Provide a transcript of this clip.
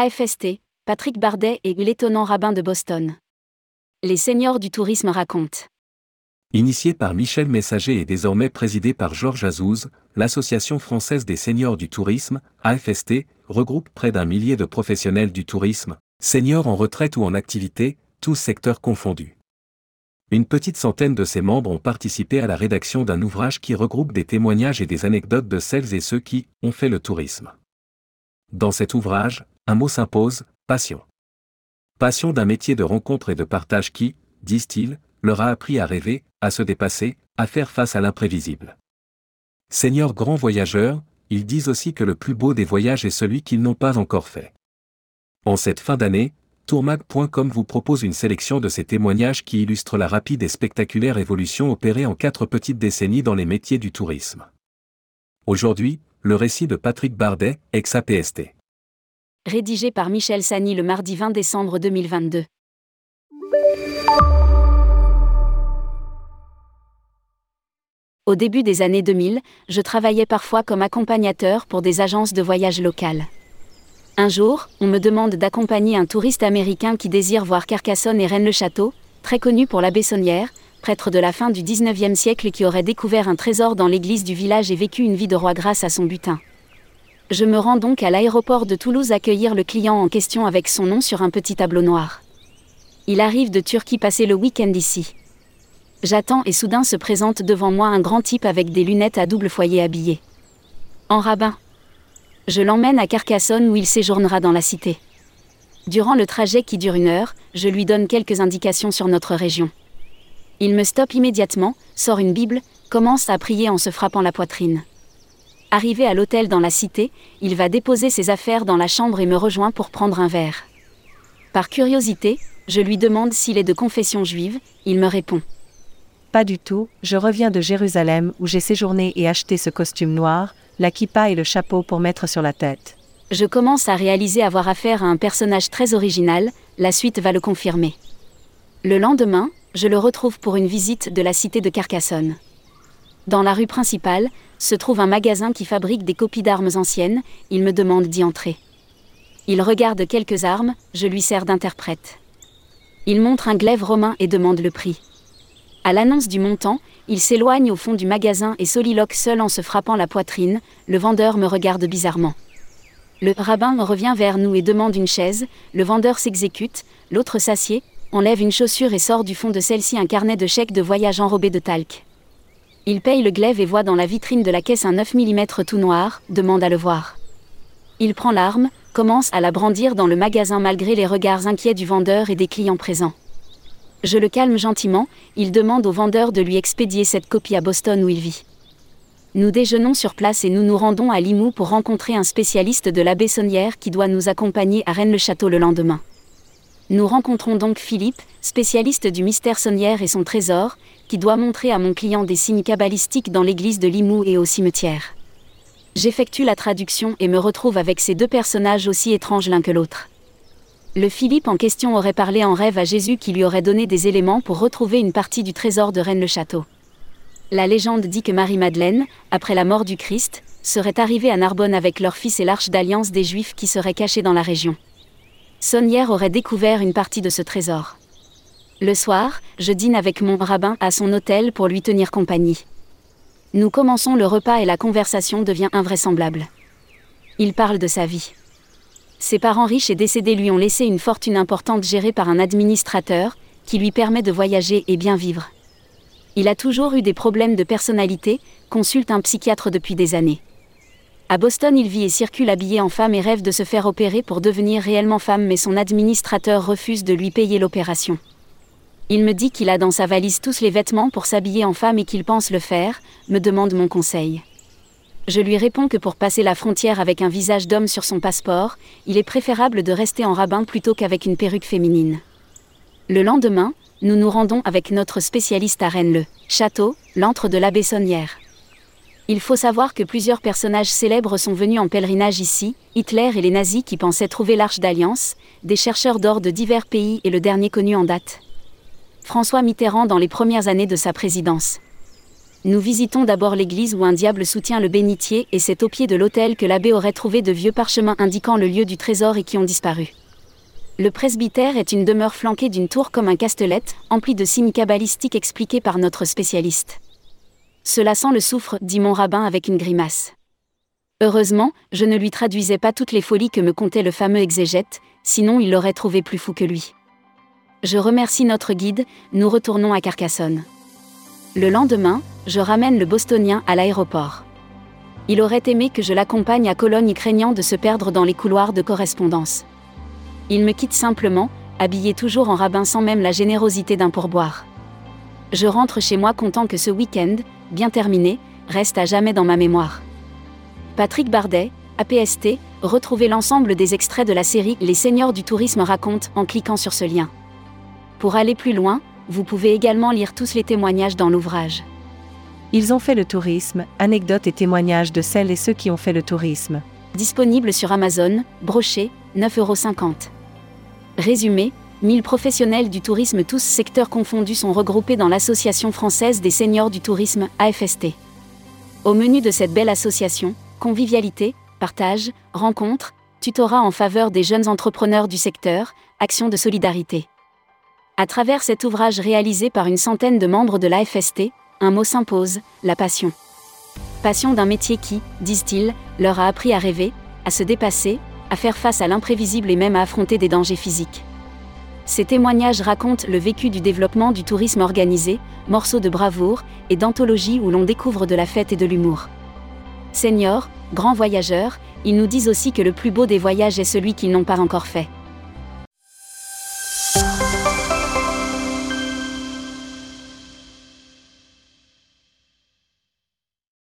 AFST, Patrick Bardet et l'étonnant rabbin de Boston. Les seniors du tourisme racontent. Initié par Michel Messager et désormais présidé par Georges Azouz, l'Association française des seniors du tourisme, AFST, regroupe près d'un millier de professionnels du tourisme, seniors en retraite ou en activité, tous secteurs confondus. Une petite centaine de ses membres ont participé à la rédaction d'un ouvrage qui regroupe des témoignages et des anecdotes de celles et ceux qui ont fait le tourisme. Dans cet ouvrage, un mot s'impose, passion. Passion d'un métier de rencontre et de partage qui, disent-ils, leur a appris à rêver, à se dépasser, à faire face à l'imprévisible. Seigneur grand voyageur, ils disent aussi que le plus beau des voyages est celui qu'ils n'ont pas encore fait. En cette fin d'année, tourmag.com vous propose une sélection de ces témoignages qui illustrent la rapide et spectaculaire évolution opérée en quatre petites décennies dans les métiers du tourisme. Aujourd'hui, le récit de Patrick Bardet, ex-APST. Rédigé par Michel Sani le mardi 20 décembre 2022. Au début des années 2000, je travaillais parfois comme accompagnateur pour des agences de voyage locales. Un jour, on me demande d'accompagner un touriste américain qui désire voir Carcassonne et Rennes-le-Château, très connu pour l'abbé Saunière, prêtre de la fin du XIXe siècle qui aurait découvert un trésor dans l'église du village et vécu une vie de roi grâce à son butin. Je me rends donc à l'aéroport de Toulouse accueillir le client en question avec son nom sur un petit tableau noir. Il arrive de Turquie passer le week-end ici. J'attends et soudain se présente devant moi un grand type avec des lunettes à double foyer habillé. En rabbin. Je l'emmène à Carcassonne où il séjournera dans la cité. Durant le trajet qui dure une heure, je lui donne quelques indications sur notre région. Il me stoppe immédiatement, sort une Bible, commence à prier en se frappant la poitrine. Arrivé à l'hôtel dans la cité, il va déposer ses affaires dans la chambre et me rejoint pour prendre un verre. Par curiosité, je lui demande s'il est de confession juive, il me répond. Pas du tout, je reviens de Jérusalem où j'ai séjourné et acheté ce costume noir, la kippa et le chapeau pour mettre sur la tête. Je commence à réaliser avoir affaire à un personnage très original, la suite va le confirmer. Le lendemain, je le retrouve pour une visite de la cité de Carcassonne. Dans la rue principale, se trouve un magasin qui fabrique des copies d'armes anciennes, il me demande d'y entrer. Il regarde quelques armes, je lui sers d'interprète. Il montre un glaive romain et demande le prix. À l'annonce du montant, il s'éloigne au fond du magasin et soliloque seul en se frappant la poitrine, le vendeur me regarde bizarrement. Le rabbin revient vers nous et demande une chaise, le vendeur s'exécute, l'autre s'assied, enlève une chaussure et sort du fond de celle-ci un carnet de chèques de voyage enrobé de talc. Il paye le glaive et voit dans la vitrine de la caisse un 9 mm tout noir, demande à le voir. Il prend l'arme, commence à la brandir dans le magasin malgré les regards inquiets du vendeur et des clients présents. Je le calme gentiment, il demande au vendeur de lui expédier cette copie à Boston où il vit. Nous déjeunons sur place et nous nous rendons à Limoux pour rencontrer un spécialiste de la Bessonnière qui doit nous accompagner à Rennes-le-Château le lendemain. Nous rencontrons donc Philippe, spécialiste du mystère sonnière et son trésor, qui doit montrer à mon client des signes cabalistiques dans l'église de Limoux et au cimetière. J'effectue la traduction et me retrouve avec ces deux personnages aussi étranges l'un que l'autre. Le Philippe en question aurait parlé en rêve à Jésus qui lui aurait donné des éléments pour retrouver une partie du trésor de Rennes-le-Château. La légende dit que Marie-Madeleine, après la mort du Christ, serait arrivée à Narbonne avec leur fils et l'arche d'alliance des Juifs qui seraient cachés dans la région. Sonnière aurait découvert une partie de ce trésor. Le soir, je dîne avec mon rabbin à son hôtel pour lui tenir compagnie. Nous commençons le repas et la conversation devient invraisemblable. Il parle de sa vie. Ses parents riches et décédés lui ont laissé une fortune importante gérée par un administrateur, qui lui permet de voyager et bien vivre. Il a toujours eu des problèmes de personnalité, consulte un psychiatre depuis des années. À Boston, il vit et circule habillé en femme et rêve de se faire opérer pour devenir réellement femme, mais son administrateur refuse de lui payer l'opération. Il me dit qu'il a dans sa valise tous les vêtements pour s'habiller en femme et qu'il pense le faire, me demande mon conseil. Je lui réponds que pour passer la frontière avec un visage d'homme sur son passeport, il est préférable de rester en rabbin plutôt qu'avec une perruque féminine. Le lendemain, nous nous rendons avec notre spécialiste à Rennes le château, l'antre de la Bessonnière. Il faut savoir que plusieurs personnages célèbres sont venus en pèlerinage ici, Hitler et les nazis qui pensaient trouver l'arche d'alliance, des chercheurs d'or de divers pays et le dernier connu en date. François Mitterrand dans les premières années de sa présidence. Nous visitons d'abord l'église où un diable soutient le bénitier et c'est au pied de l'autel que l'abbé aurait trouvé de vieux parchemins indiquant le lieu du trésor et qui ont disparu. Le presbytère est une demeure flanquée d'une tour comme un castellette, emplie de signes cabalistiques expliqués par notre spécialiste. Cela sent le soufre, dit mon rabbin avec une grimace. Heureusement, je ne lui traduisais pas toutes les folies que me contait le fameux exégète, sinon il l'aurait trouvé plus fou que lui. Je remercie notre guide, nous retournons à Carcassonne. Le lendemain, je ramène le bostonien à l'aéroport. Il aurait aimé que je l'accompagne à Cologne craignant de se perdre dans les couloirs de correspondance. Il me quitte simplement, habillé toujours en rabbin sans même la générosité d'un pourboire. Je rentre chez moi content que ce week-end, bien terminé, reste à jamais dans ma mémoire. Patrick Bardet, APST, retrouvez l'ensemble des extraits de la série Les Seigneurs du Tourisme racontent en cliquant sur ce lien. Pour aller plus loin, vous pouvez également lire tous les témoignages dans l'ouvrage. Ils ont fait le tourisme, anecdotes et témoignages de celles et ceux qui ont fait le tourisme. Disponible sur Amazon, broché, 9,50€. Résumé 1000 professionnels du tourisme tous secteurs confondus sont regroupés dans l'Association française des seniors du tourisme, AFST. Au menu de cette belle association, convivialité, partage, rencontres, tutorat en faveur des jeunes entrepreneurs du secteur, actions de solidarité. À travers cet ouvrage réalisé par une centaine de membres de l'AFST, un mot s'impose, la passion. Passion d'un métier qui, disent-ils, leur a appris à rêver, à se dépasser, à faire face à l'imprévisible et même à affronter des dangers physiques. Ces témoignages racontent le vécu du développement du tourisme organisé, morceaux de bravoure et d'anthologie où l'on découvre de la fête et de l'humour. Seniors, grands voyageurs, ils nous disent aussi que le plus beau des voyages est celui qu'ils n'ont pas encore fait.